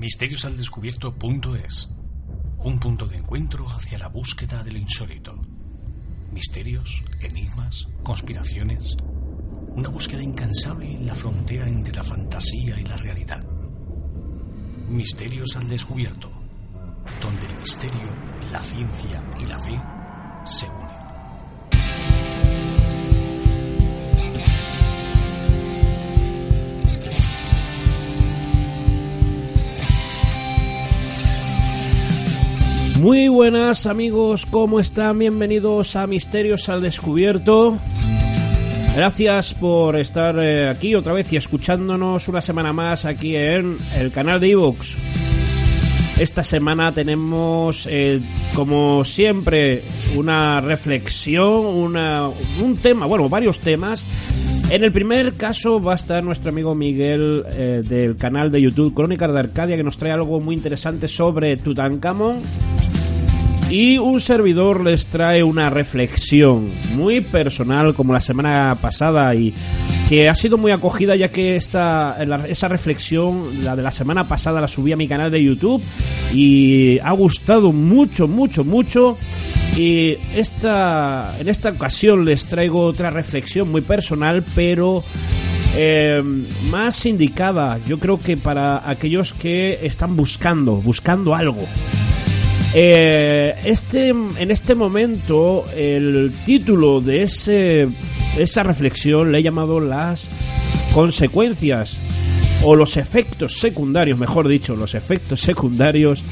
Misteriosaldescubierto.es Un punto de encuentro hacia la búsqueda de lo insólito. Misterios, enigmas, conspiraciones. Una búsqueda incansable en la frontera entre la fantasía y la realidad. Misterios al descubierto, donde el misterio, la ciencia y la fe se Muy buenas amigos, ¿cómo están? Bienvenidos a Misterios al Descubierto. Gracias por estar eh, aquí otra vez y escuchándonos una semana más aquí en el canal de Evox. Esta semana tenemos, eh, como siempre, una reflexión, un tema, bueno, varios temas. En el primer caso va a estar nuestro amigo Miguel eh, del canal de YouTube Crónicas de Arcadia que nos trae algo muy interesante sobre Tutankamón. Y un servidor les trae una reflexión muy personal como la semana pasada y que ha sido muy acogida ya que esta, esa reflexión, la de la semana pasada, la subí a mi canal de YouTube y ha gustado mucho, mucho, mucho. Y esta, en esta ocasión les traigo otra reflexión muy personal, pero eh, más indicada, yo creo que para aquellos que están buscando, buscando algo. Eh, este, en este momento, el título de ese, esa reflexión le he llamado las consecuencias o los efectos secundarios, mejor dicho, los efectos secundarios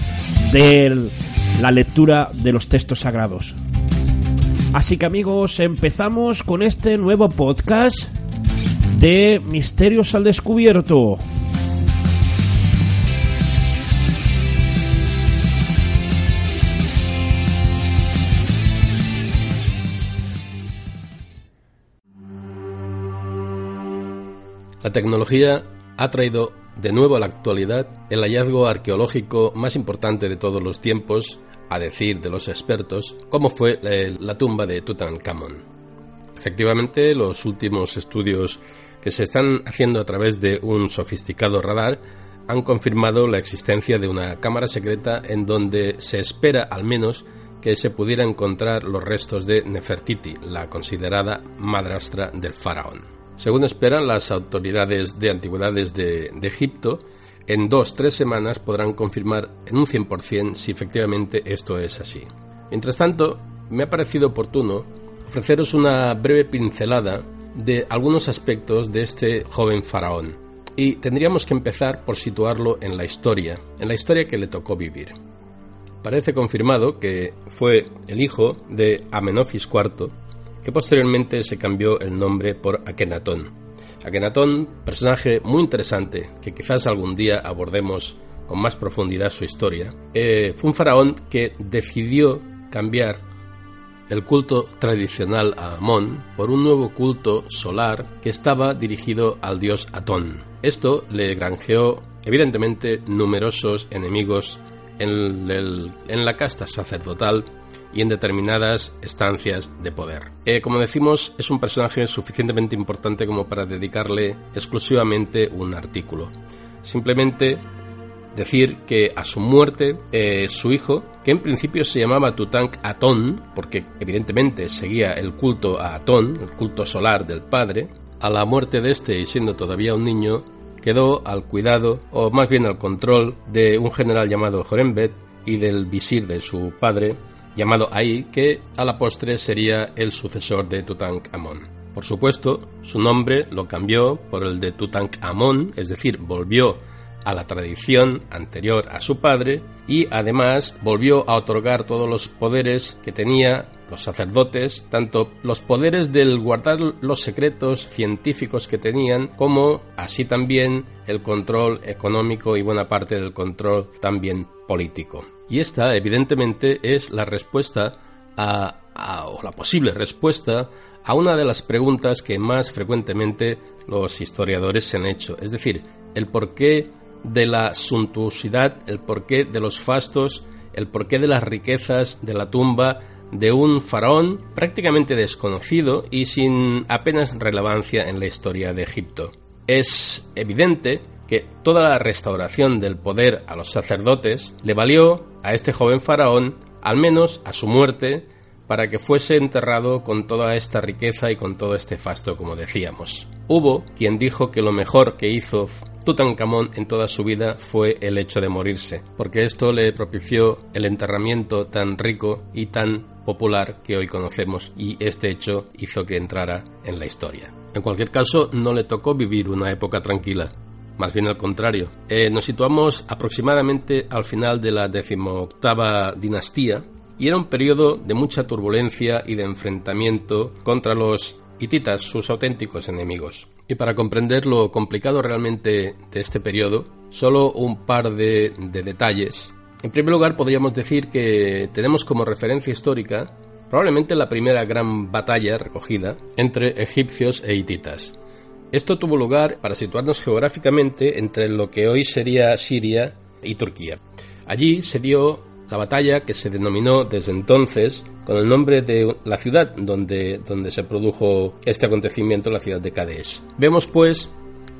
de la lectura de los textos sagrados. Así que amigos, empezamos con este nuevo podcast de Misterios al Descubierto. La tecnología ha traído de nuevo a la actualidad el hallazgo arqueológico más importante de todos los tiempos, a decir de los expertos, como fue la tumba de Tutankamón. Efectivamente, los últimos estudios que se están haciendo a través de un sofisticado radar han confirmado la existencia de una cámara secreta en donde se espera al menos que se pudiera encontrar los restos de Nefertiti, la considerada madrastra del faraón. Según esperan las autoridades de antigüedades de, Egipto, en dos, tres semanas podrán confirmar en un 100% si efectivamente esto es así. Mientras tanto, me ha parecido oportuno ofreceros una breve pincelada de algunos aspectos de este joven faraón. Y tendríamos que empezar por situarlo en la historia, en la historia que le tocó vivir. Parece confirmado que fue el hijo de Amenofis IV, que posteriormente se cambió el nombre por Akenatón. Akenatón, personaje muy interesante, que quizás algún día abordemos con más profundidad su historia, eh, fue un faraón que decidió cambiar el culto tradicional a Amón por un nuevo culto solar que estaba dirigido al dios Atón. Esto le granjeó evidentemente numerosos enemigos en, en la casta sacerdotal y en determinadas estancias de poder. Eh, como decimos, es un personaje suficientemente importante como para dedicarle exclusivamente un artículo. Simplemente decir que a su muerte, eh, su hijo, que en principio se llamaba Tutank Atón, porque evidentemente seguía el culto a Atón, el culto solar del padre, a la muerte de este y siendo todavía un niño, quedó al cuidado, o más bien al control, de un general llamado Jorenbet y del visir de su padre, llamado Ai, que a la postre sería el sucesor de Tutankamón. Por supuesto, su nombre lo cambió por el de Tutankamón, es decir, volvió a la tradición anterior a su padre y además volvió a otorgar todos los poderes que tenía los sacerdotes, tanto los poderes del guardar los secretos científicos que tenían, como así también el control económico y buena parte del control también político. Y esta, evidentemente, es la respuesta a, o la posible respuesta a una de las preguntas que más frecuentemente los historiadores se han hecho, es decir, el porqué de la suntuosidad, el porqué de los fastos, el porqué de las riquezas de la tumba de un faraón prácticamente desconocido y sin apenas relevancia en la historia de Egipto. Es evidente que toda la restauración del poder a los sacerdotes le valió a este joven faraón, al menos a su muerte, para que fuese enterrado con toda esta riqueza y con todo este fasto, como decíamos. Hubo quien dijo que lo mejor que hizo Tutankamón en toda su vida fue el hecho de morirse, porque esto le propició el enterramiento tan rico y tan popular que hoy conocemos y este hecho hizo que entrara en la historia. En cualquier caso, no le tocó vivir una época tranquila, más bien al contrario. Eh, nos situamos aproximadamente al final de la decimoctava dinastía y era un periodo de mucha turbulencia y de enfrentamiento contra los hititas, sus auténticos enemigos. Y para comprender lo complicado realmente de este periodo, solo un par de, de detalles. En primer lugar, podríamos decir que tenemos como referencia histórica probablemente la primera gran batalla recogida entre egipcios e hititas. Esto tuvo lugar para situarnos geográficamente entre lo que hoy sería Siria y Turquía. Allí se dio la batalla que se denominó desde entonces con el nombre de la ciudad donde, donde se produjo este acontecimiento, la ciudad de Kadesh. Vemos pues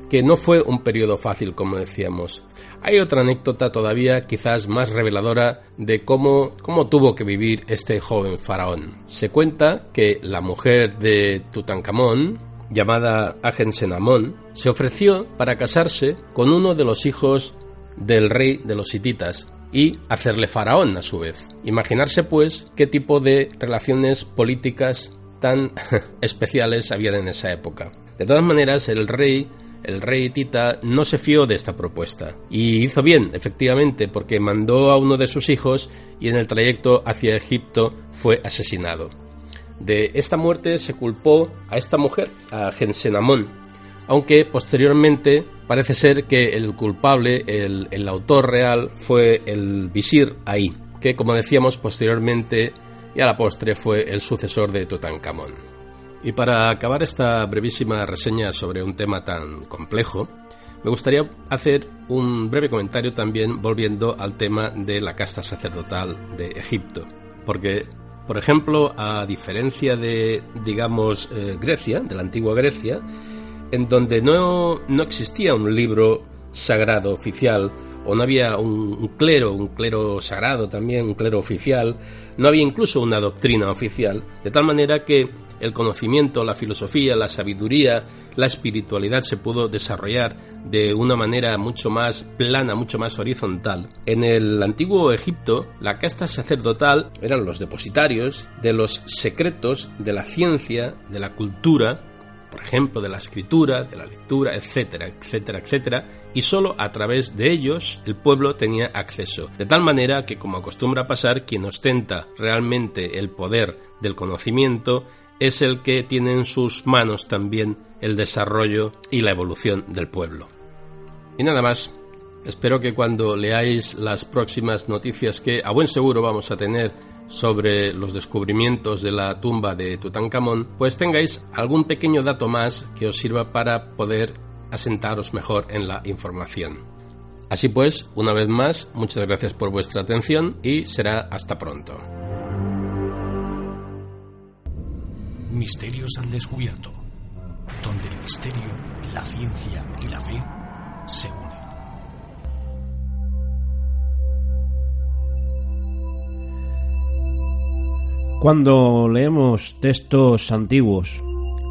que no fue un periodo fácil, como decíamos. Hay otra anécdota todavía quizás más reveladora de cómo, cómo tuvo que vivir este joven faraón. Se cuenta que la mujer de Tutankamón, llamada Agensenamón, se ofreció para casarse con uno de los hijos del rey de los hititas, y hacerle faraón a su vez. Imaginarse pues qué tipo de relaciones políticas tan especiales habían en esa época. De todas maneras, el rey el rey Tita no se fió de esta propuesta y hizo bien, efectivamente, porque mandó a uno de sus hijos y en el trayecto hacia Egipto fue asesinado. De esta muerte se culpó a esta mujer, a Gensenamón, aunque posteriormente parece ser que el culpable, el, autor real, fue el visir Ahí, que como decíamos posteriormente y a la postre fue el sucesor de Tutankamón. Y para acabar esta brevísima reseña sobre un tema tan complejo, me gustaría hacer un breve comentario también volviendo al tema de la casta sacerdotal de Egipto, porque por ejemplo, a diferencia de, digamos, eh, Grecia, de la antigua Grecia, en donde no, no existía un libro sagrado oficial, o no había un, clero, un clero sagrado también, un clero oficial, no había incluso una doctrina oficial, de tal manera que el conocimiento, la filosofía, la sabiduría, la espiritualidad se pudo desarrollar de una manera mucho más plana, mucho más horizontal. En el antiguo Egipto, la casta sacerdotal eran los depositarios de los secretos de la ciencia, de la cultura, por ejemplo, de la escritura, de la lectura, etcétera, etcétera, etcétera, y solo a través de ellos el pueblo tenía acceso. De tal manera que, como acostumbra pasar, quien ostenta realmente el poder del conocimiento es el que tiene en sus manos también el desarrollo y la evolución del pueblo. Y nada más, espero que cuando leáis las próximas noticias que a buen seguro vamos a tener sobre los descubrimientos de la tumba de Tutankamón, pues tengáis algún pequeño dato más que os sirva para poder asentaros mejor en la información. Así pues, una vez más, muchas gracias por vuestra atención y será hasta pronto. Misterios al descubierto, donde el misterio, la ciencia y la fe se unen. Cuando leemos textos antiguos,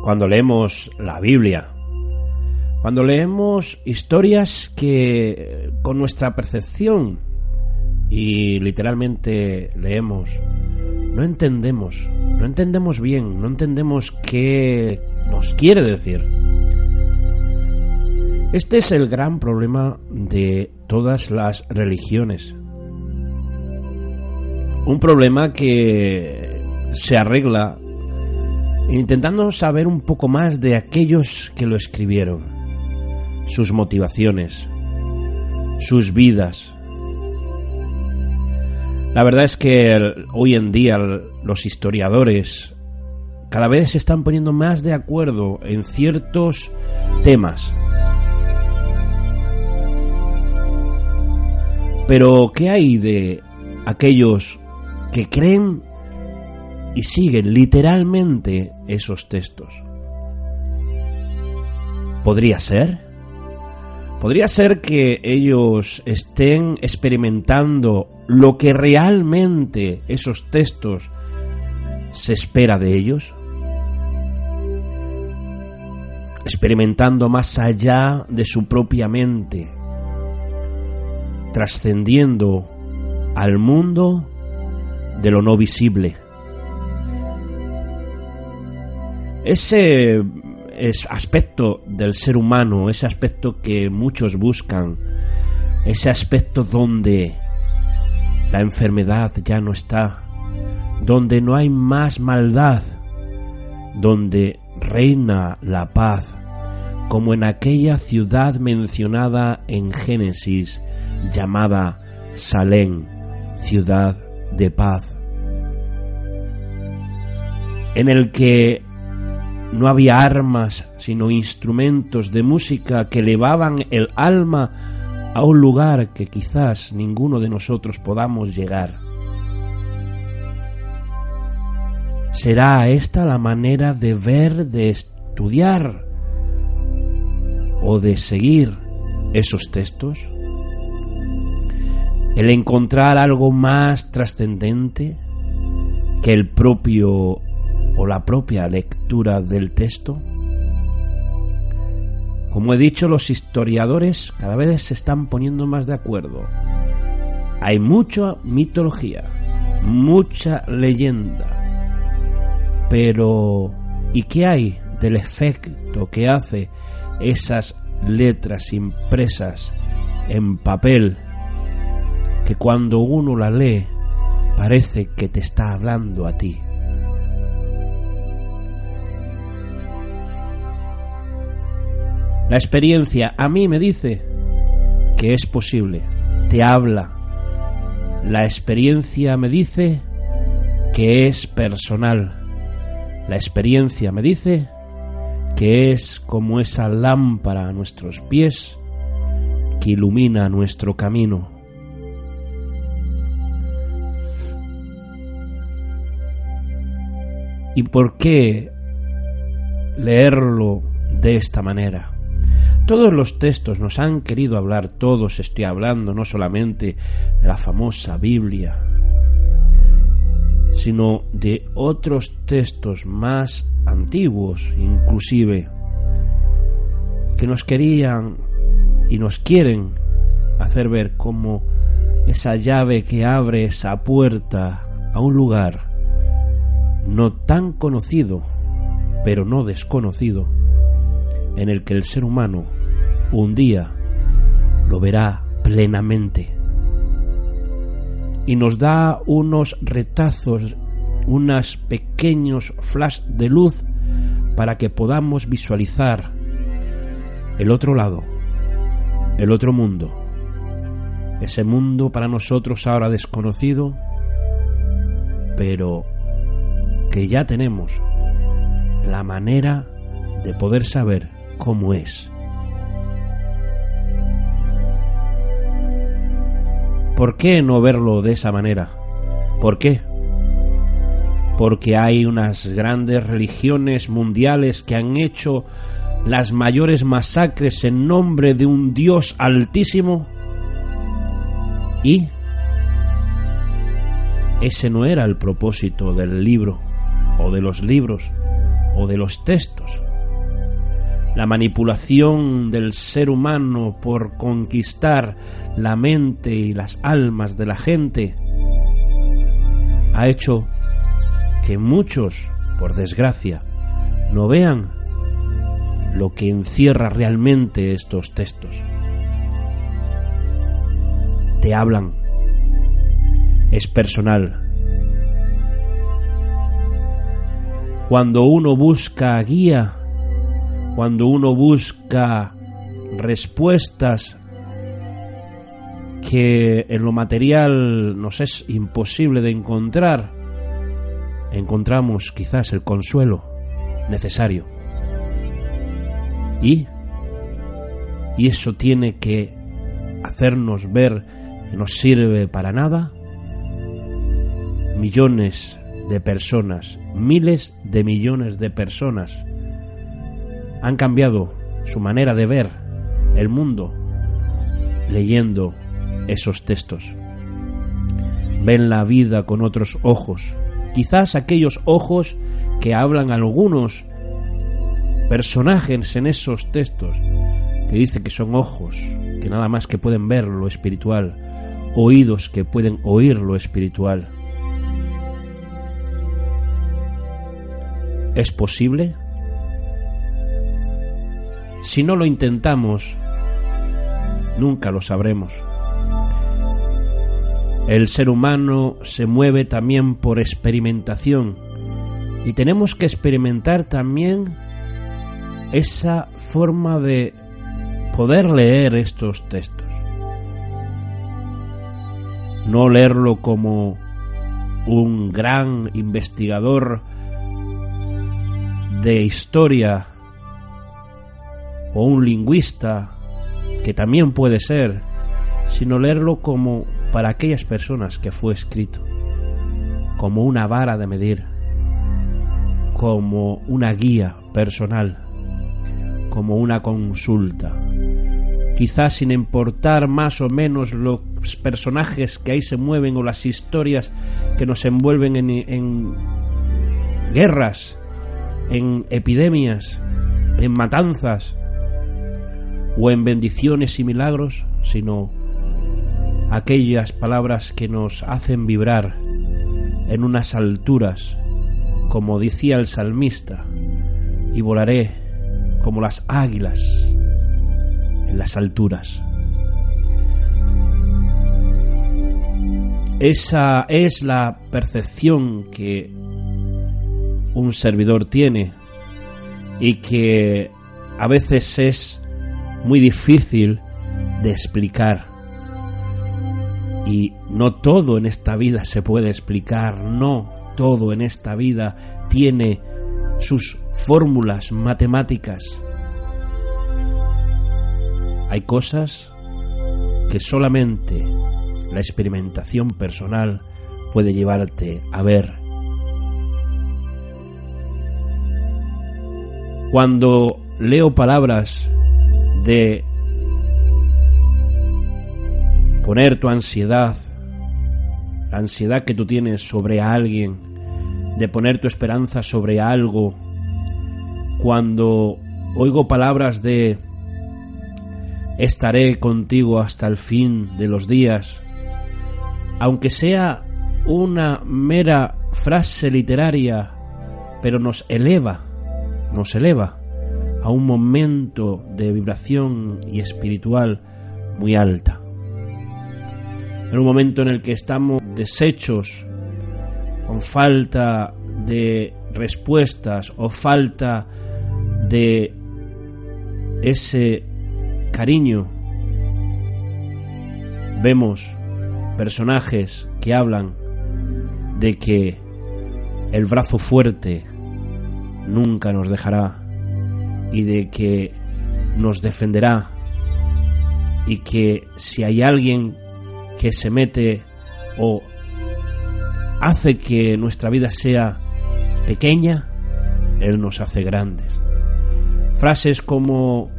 cuando leemos la Biblia, cuando leemos historias que con nuestra percepción y literalmente leemos, no entendemos, no entendemos bien, no entendemos qué nos quiere decir. Este es el gran problema de todas las religiones. Un problema que se arregla intentando saber un poco más de aquellos que lo escribieron, sus motivaciones, sus vidas. La verdad es que hoy en día los historiadores cada vez se están poniendo más de acuerdo en ciertos temas. Pero, ¿qué hay de aquellos que creen y siguen literalmente esos textos? ¿Podría ser? ¿Podría ser que ellos estén experimentando lo que realmente esos textos se espera de ellos? Experimentando más allá de su propia mente, trascendiendo al mundo de lo no visible. Ese aspecto del ser humano, ese aspecto que muchos buscan, ese aspecto donde la enfermedad ya no está, donde no hay más maldad, donde reina la paz, como en aquella ciudad mencionada en Génesis llamada Salén, ciudad de paz, en el que no había armas, sino instrumentos de música que elevaban el alma a un lugar que quizás ninguno de nosotros podamos llegar. ¿Será esta la manera de ver, de estudiar o de seguir esos textos? El encontrar algo más trascendente que el propio o la propia lectura del texto? Como he dicho, los historiadores cada vez se están poniendo más de acuerdo. Hay mucha mitología, mucha leyenda, pero ¿y qué hay del efecto que hace esas letras impresas en papel que cuando uno la lee parece que te está hablando a ti? La experiencia a mí me dice que es posible, te habla. La experiencia me dice que es personal. La experiencia me dice que es como esa lámpara a nuestros pies que ilumina nuestro camino. ¿Y por qué leerlo de esta manera? Todos los textos nos han querido hablar, todos estoy hablando, no solamente de la famosa Biblia, sino de otros textos más antiguos, inclusive, que nos querían y nos quieren hacer ver como esa llave que abre esa puerta a un lugar no tan conocido, pero no desconocido, en el que el ser humano un día lo verá plenamente. Y nos da unos retazos, unos pequeños flash de luz para que podamos visualizar el otro lado, el otro mundo. Ese mundo para nosotros ahora desconocido, pero que ya tenemos la manera de poder saber cómo es. ¿Por qué no verlo de esa manera? ¿Por qué? Porque hay unas grandes religiones mundiales que han hecho las mayores masacres en nombre de un Dios altísimo. Y ese no era el propósito del libro, o de los libros, o de los textos. La manipulación del ser humano por conquistar la mente y las almas de la gente ha hecho que muchos, por desgracia, no vean lo que encierra realmente estos textos. Te hablan, es personal, Cuando uno busca guía, cuando uno busca respuestas que en lo material nos es imposible de encontrar, encontramos quizás el consuelo necesario. Y, y eso tiene que hacernos ver que no sirve para nada. Millones de personas, miles de millones de personas han cambiado su manera de ver el mundo leyendo esos textos. Ven la vida con otros ojos, quizás aquellos ojos que hablan algunos personajes en esos textos, que dicen que son ojos, que nada más que pueden ver lo espiritual, oídos que pueden oír lo espiritual. ¿Es posible? Si no lo intentamos, nunca lo sabremos. El ser humano se mueve también por experimentación y tenemos que experimentar también esa forma de poder leer estos textos. No leerlo como un gran investigador de historia o un lingüista, que también puede ser, sino leerlo como para aquellas personas que fue escrito, como una vara de medir, como una guía personal, como una consulta. Quizás sin importar más o menos los personajes que ahí se mueven o las historias que nos envuelven en, en guerras, en epidemias, en matanzas o en bendiciones y milagros, sino aquellas palabras que nos hacen vibrar en unas alturas, como decía el salmista, y volaré como las águilas en las alturas. Esa es la percepción que un servidor tiene y que a veces es muy difícil de explicar. Y no todo en esta vida se puede explicar, no todo en esta vida tiene sus fórmulas matemáticas. Hay cosas que solamente la experimentación personal puede llevarte a ver. Cuando leo palabras de poner tu ansiedad, la ansiedad que tú tienes sobre alguien, de poner tu esperanza sobre algo, cuando oigo palabras de estaré contigo hasta el fin de los días, aunque sea una mera frase literaria, pero nos eleva, nos eleva a un momento de vibración y espiritual muy alta. En un momento en el que estamos deshechos, con falta de respuestas o falta de ese cariño, vemos personajes que hablan de que el brazo fuerte nunca nos dejará y de que nos defenderá y que si hay alguien que se mete o hace que nuestra vida sea pequeña, Él nos hace grandes. Frases como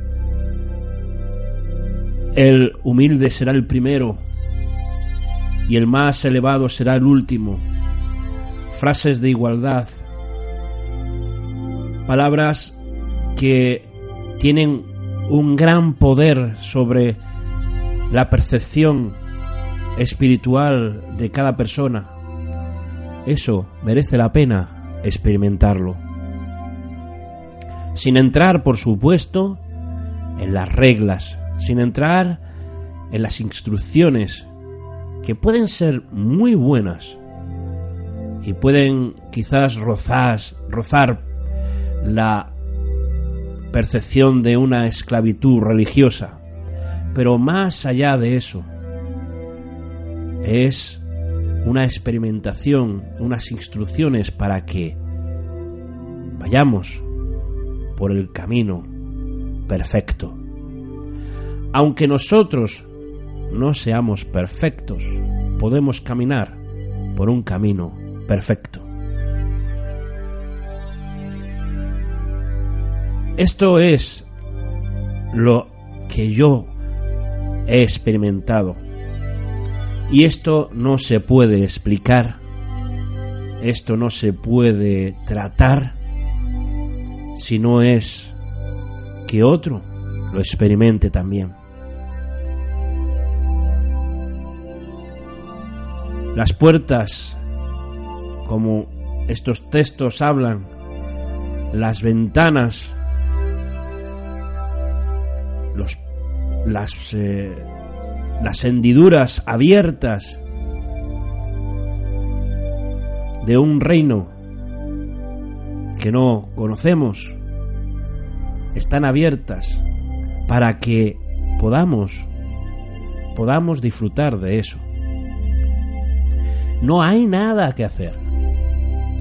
el humilde será el primero y el más elevado será el último. Frases de igualdad. Palabras que tienen un gran poder sobre la percepción espiritual de cada persona. Eso merece la pena experimentarlo. Sin entrar, por supuesto, en las reglas, sin entrar en las instrucciones, que pueden ser muy buenas y pueden quizás rozas, rozar la percepción de una esclavitud religiosa. Pero más allá de eso, es una experimentación, unas instrucciones para que vayamos por el camino perfecto. Aunque nosotros no seamos perfectos, podemos caminar por un camino perfecto. Esto es lo que yo he experimentado. Y esto no se puede explicar, esto no se puede tratar si no es que otro lo experimente también. Las puertas, como estos textos hablan, las ventanas, las, eh, las hendiduras abiertas de un reino que no conocemos están abiertas para que podamos podamos disfrutar de eso. No hay nada que hacer.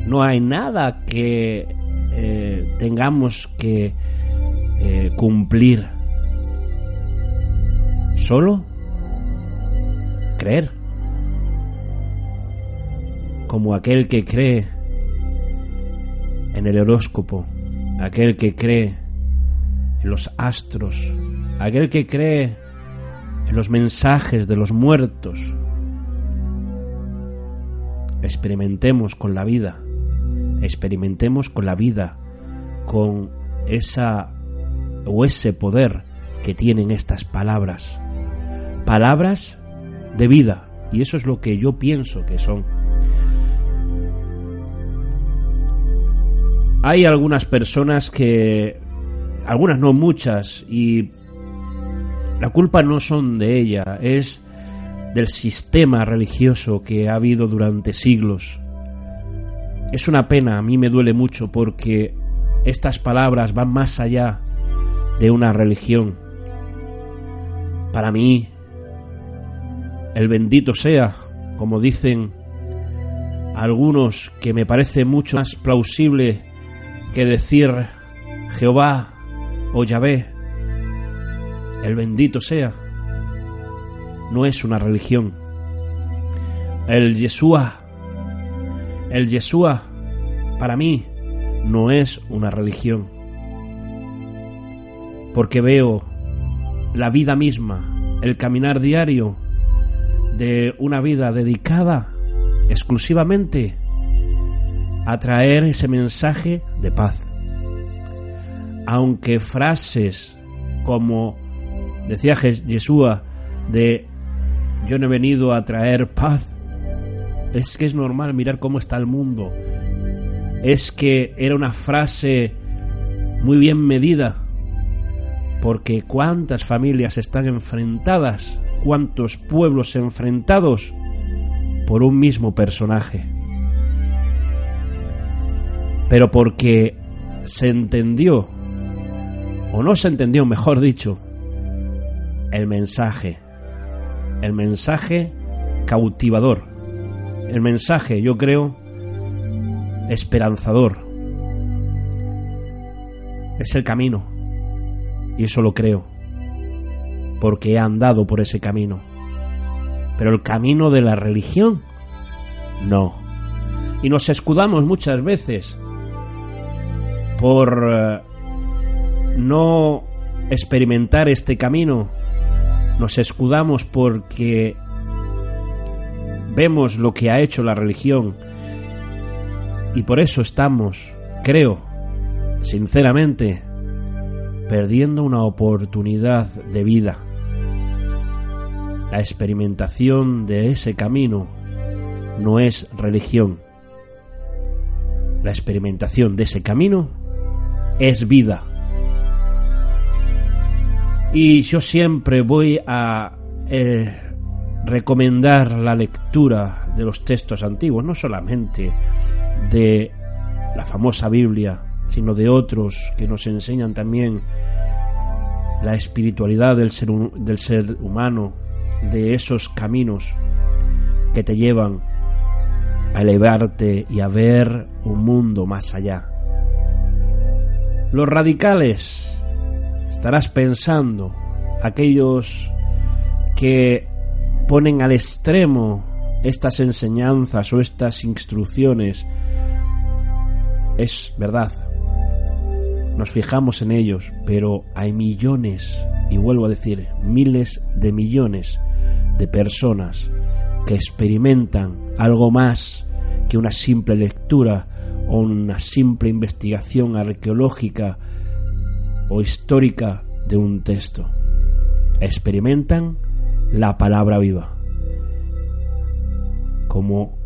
No hay nada que eh, tengamos que eh, cumplir. Solo creer. Como aquel que cree en el horóscopo, aquel que cree en los astros, aquel que cree en los mensajes de los muertos. Experimentemos con la vida, experimentemos con la vida, con esa o ese poder que tienen estas palabras. Palabras de vida, y eso es lo que yo pienso que son. Hay algunas personas que, algunas no muchas, y la culpa no son de ella, es del sistema religioso que ha habido durante siglos. Es una pena, a mí me duele mucho porque estas palabras van más allá de una religión. Para mí, el bendito sea, como dicen algunos, que me parece mucho más plausible que decir Jehová o Yahvé, el bendito sea, no es una religión. El Yeshua, el Yeshua, para mí, no es una religión. Porque veo la vida misma, el caminar diario de una vida dedicada exclusivamente a traer ese mensaje de paz. Aunque frases como decía Yeshua de yo no he venido a traer paz, es que es normal mirar cómo está el mundo. Es que era una frase muy bien medida, porque cuántas familias están enfrentadas, cuántos pueblos enfrentados por un mismo personaje. Pero porque se entendió, o no se entendió, mejor dicho, el mensaje, el mensaje cautivador, el mensaje, yo creo, esperanzador. Es el camino, y eso lo creo, porque he andado por ese camino. Pero el camino de la religión, no. Y nos escudamos muchas veces por eh, no experimentar este camino, nos escudamos porque vemos lo que ha hecho la religión y por eso estamos, creo, sinceramente, perdiendo una oportunidad de vida. La experimentación de ese camino no es religión. La experimentación de ese camino es vida. Y yo siempre voy a eh, recomendar la lectura de los textos antiguos, no solamente de la famosa Biblia, sino de otros que nos enseñan también la espiritualidad del ser, del ser humano, de esos caminos que te llevan a elevarte y a ver un mundo más allá. Los radicales, estarás pensando, aquellos que ponen al extremo estas enseñanzas o estas instrucciones, es verdad, nos fijamos en ellos, pero hay millones, y vuelvo a decir, miles de millones de personas que experimentan algo más que una simple lectura o una simple investigación arqueológica o histórica de un texto. Experimentan la palabra viva. Como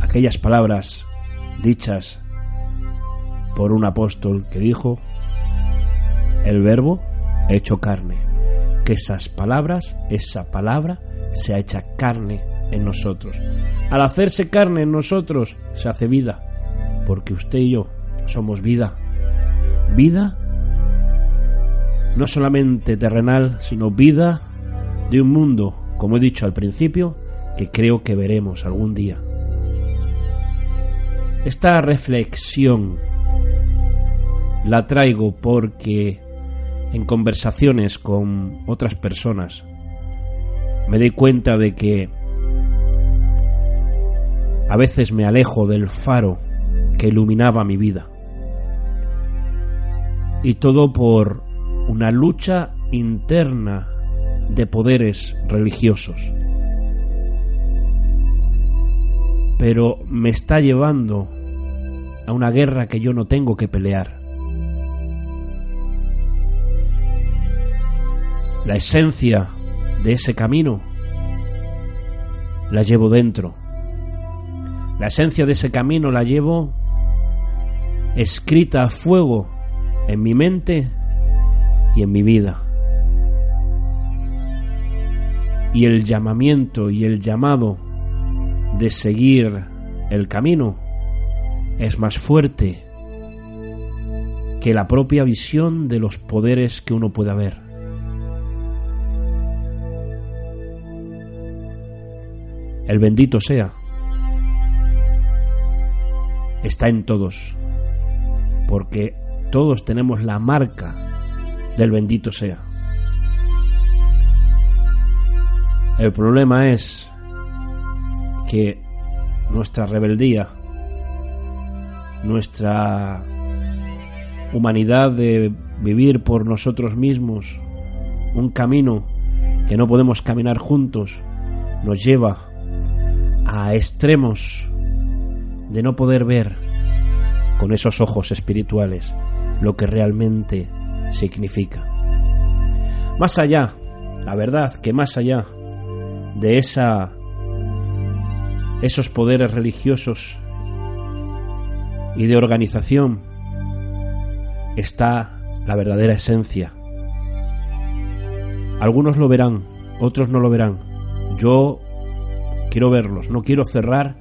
aquellas palabras dichas por un apóstol que dijo, el verbo hecho carne, que esas palabras, esa palabra se ha hecha carne en nosotros. Al hacerse carne en nosotros se hace vida, porque usted y yo somos vida. Vida no solamente terrenal, sino vida de un mundo, como he dicho al principio, que creo que veremos algún día. Esta reflexión la traigo porque en conversaciones con otras personas me doy cuenta de que a veces me alejo del faro que iluminaba mi vida. Y todo por una lucha interna de poderes religiosos. Pero me está llevando a una guerra que yo no tengo que pelear. La esencia de ese camino la llevo dentro. La esencia de ese camino la llevo escrita a fuego en mi mente y en mi vida. Y el llamamiento y el llamado de seguir el camino es más fuerte que la propia visión de los poderes que uno pueda ver. El bendito sea está en todos, porque todos tenemos la marca del bendito sea. El problema es que nuestra rebeldía, nuestra humanidad de vivir por nosotros mismos, un camino que no podemos caminar juntos, nos lleva a extremos de no poder ver con esos ojos espirituales lo que realmente significa. Más allá, la verdad que más allá de esa esos poderes religiosos y de organización está la verdadera esencia. Algunos lo verán, otros no lo verán. Yo quiero verlos, no quiero cerrar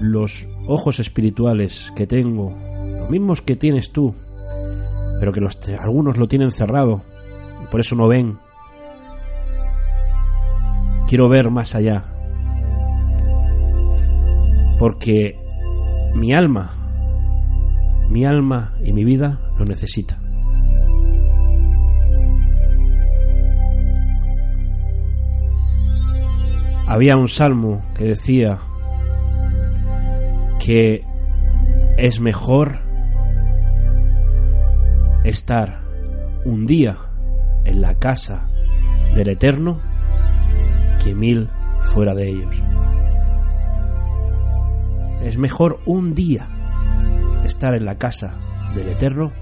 los ojos espirituales que tengo, los mismos que tienes tú, pero que algunos lo tienen cerrado, y por eso no ven. Quiero ver más allá, porque mi alma, mi alma y mi vida lo necesita. Había un salmo que decía, que es mejor estar un día en la casa del Eterno que mil fuera de ellos. Es mejor un día estar en la casa del Eterno.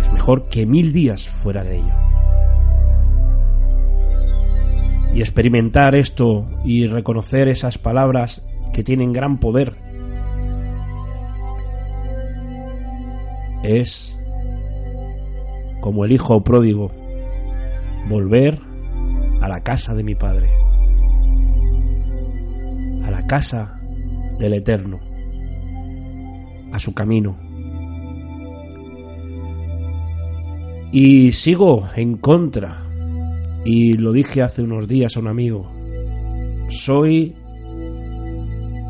Es mejor que mil días fuera de ello. Y experimentar esto y reconocer esas palabras que tienen gran poder. Es como el hijo pródigo, volver a la casa de mi padre, a la casa del eterno, a su camino. Y sigo en contra, y lo dije hace unos días a un amigo, soy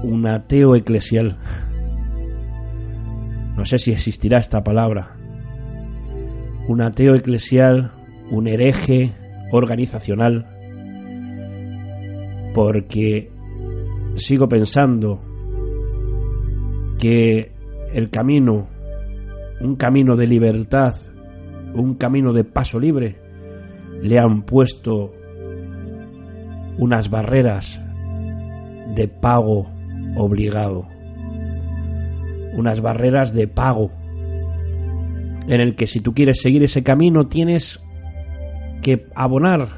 un ateo eclesial. No sé si existirá esta palabra. Un ateo eclesial, un hereje organizacional, porque sigo pensando que el camino, un camino de libertad, un camino de paso libre, le han puesto unas barreras de pago obligado, unas barreras de pago en el que si tú quieres seguir ese camino tienes que abonar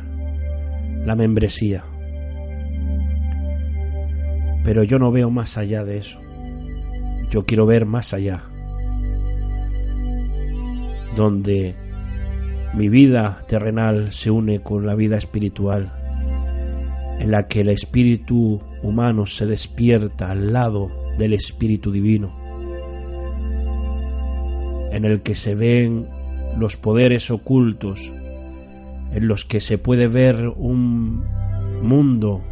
la membresía. Pero yo no veo más allá de eso. Yo quiero ver más allá. Donde mi vida terrenal se une con la vida espiritual, en la que el espíritu humano se despierta al lado del espíritu divino, en el que se ven los poderes ocultos, en los que se puede ver un mundo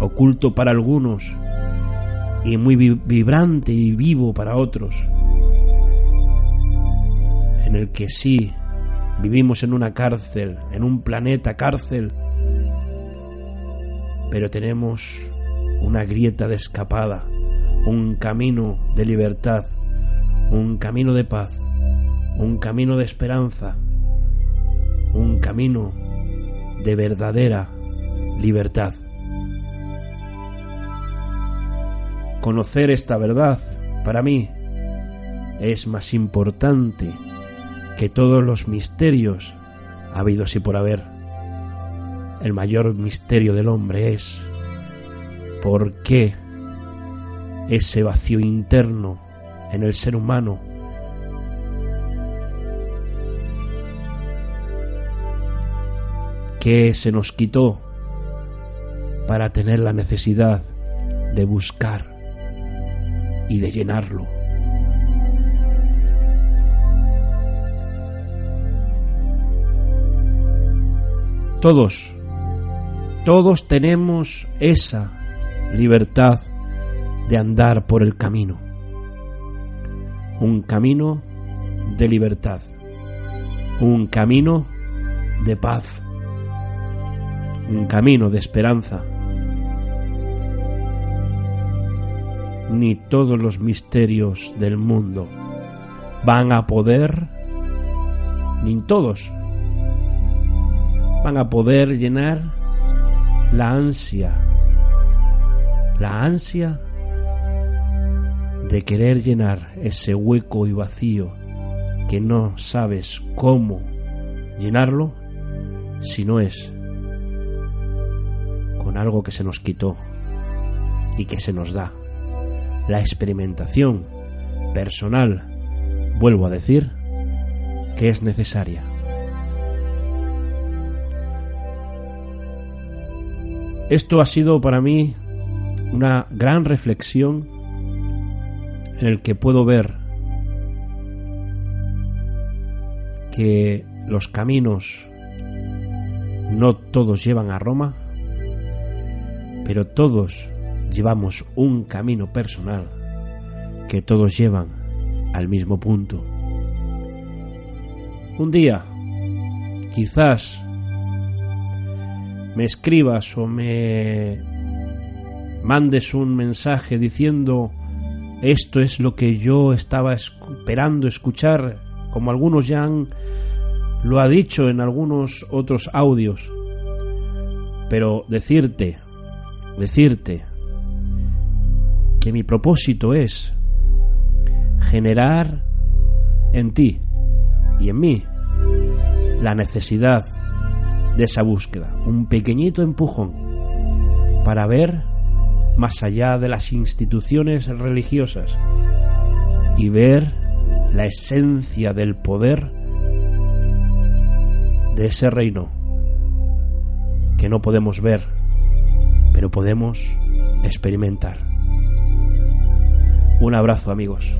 oculto para algunos y muy vibrante y vivo para otros, en el que sí Vivimos en una cárcel, en un planeta cárcel, pero tenemos una grieta de escapada, un camino de libertad, un camino de paz, un camino de esperanza, un camino de verdadera libertad. Conocer esta verdad, para mí, es más importante que todos los misterios habidos y por haber. El mayor misterio del hombre es por qué ese vacío interno en el ser humano que se nos quitó para tener la necesidad de buscar y de llenarlo. Todos, todos tenemos esa libertad de andar por el camino. Un camino de libertad. Un camino de paz. Un camino de esperanza. Ni todos los misterios del mundo van a poder, ni todos, van a poder llenar la ansia, la ansia de querer llenar ese hueco y vacío que no sabes cómo llenarlo si no es con algo que se nos quitó y que se nos da. La experimentación personal, vuelvo a decir, que es necesaria. Esto ha sido para mí una gran reflexión en el que puedo ver que los caminos no todos llevan a Roma, pero todos llevamos un camino personal que todos llevan al mismo punto. Un día, quizás me escribas o me mandes un mensaje diciendo esto es lo que yo estaba esperando escuchar, como algunos ya han, lo ha dicho en algunos otros audios. Pero decirte, decirte que mi propósito es generar en ti y en mí la necesidad de esa búsqueda, un pequeñito empujón para ver más allá de las instituciones religiosas y ver la esencia del poder de ese reino que no podemos ver, pero podemos experimentar. Un abrazo amigos.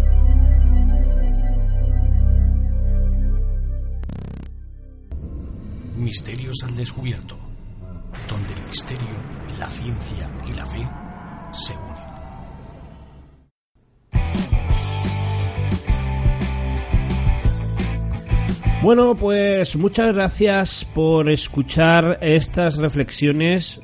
Misterios al descubierto, donde el misterio, la ciencia y la fe se unen. Bueno, pues muchas gracias por escuchar estas reflexiones.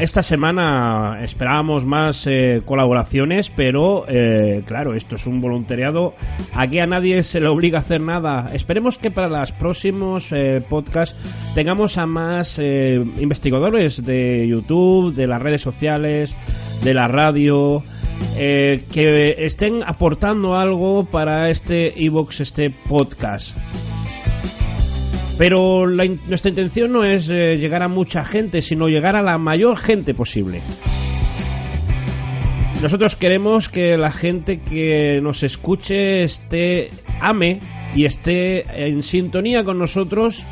Esta semana esperábamos más eh, colaboraciones, pero eh, claro, esto es un voluntariado. Aquí a nadie se le obliga a hacer nada. Esperemos que para los próximos eh, podcasts tengamos a más investigadores de YouTube, de las redes sociales, de la radio, que estén aportando algo para este Evox, este podcast. Pero nuestra intención no es eh, llegar a mucha gente, sino llegar a la mayor gente posible. Nosotros queremos que la gente que nos escuche esté, ame y esté en sintonía con nosotros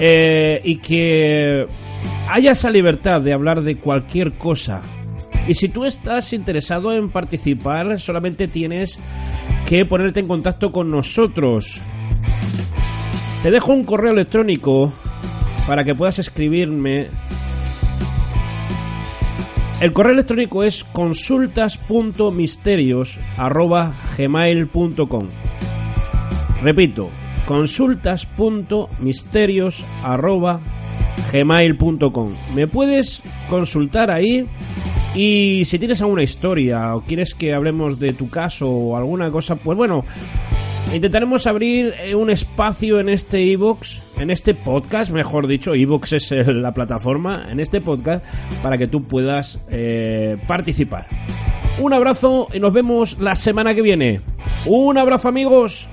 eh, y que haya esa libertad de hablar de cualquier cosa y si tú estás interesado en participar, solamente tienes que ponerte en contacto con nosotros. Te dejo un correo electrónico para que puedas escribirme. El correo electrónico es consultas.misterios.gmail.com Repito, consultas.misterios.gmail.com Me puedes consultar ahí y si tienes alguna historia o quieres que hablemos de tu caso o alguna cosa, pues bueno, intentaremos abrir eh, un espacio en este iBox, en este podcast, mejor dicho, iBox es la plataforma, en este podcast, para que tú puedas eh, participar. Un abrazo y nos vemos la semana que viene. Un abrazo amigos.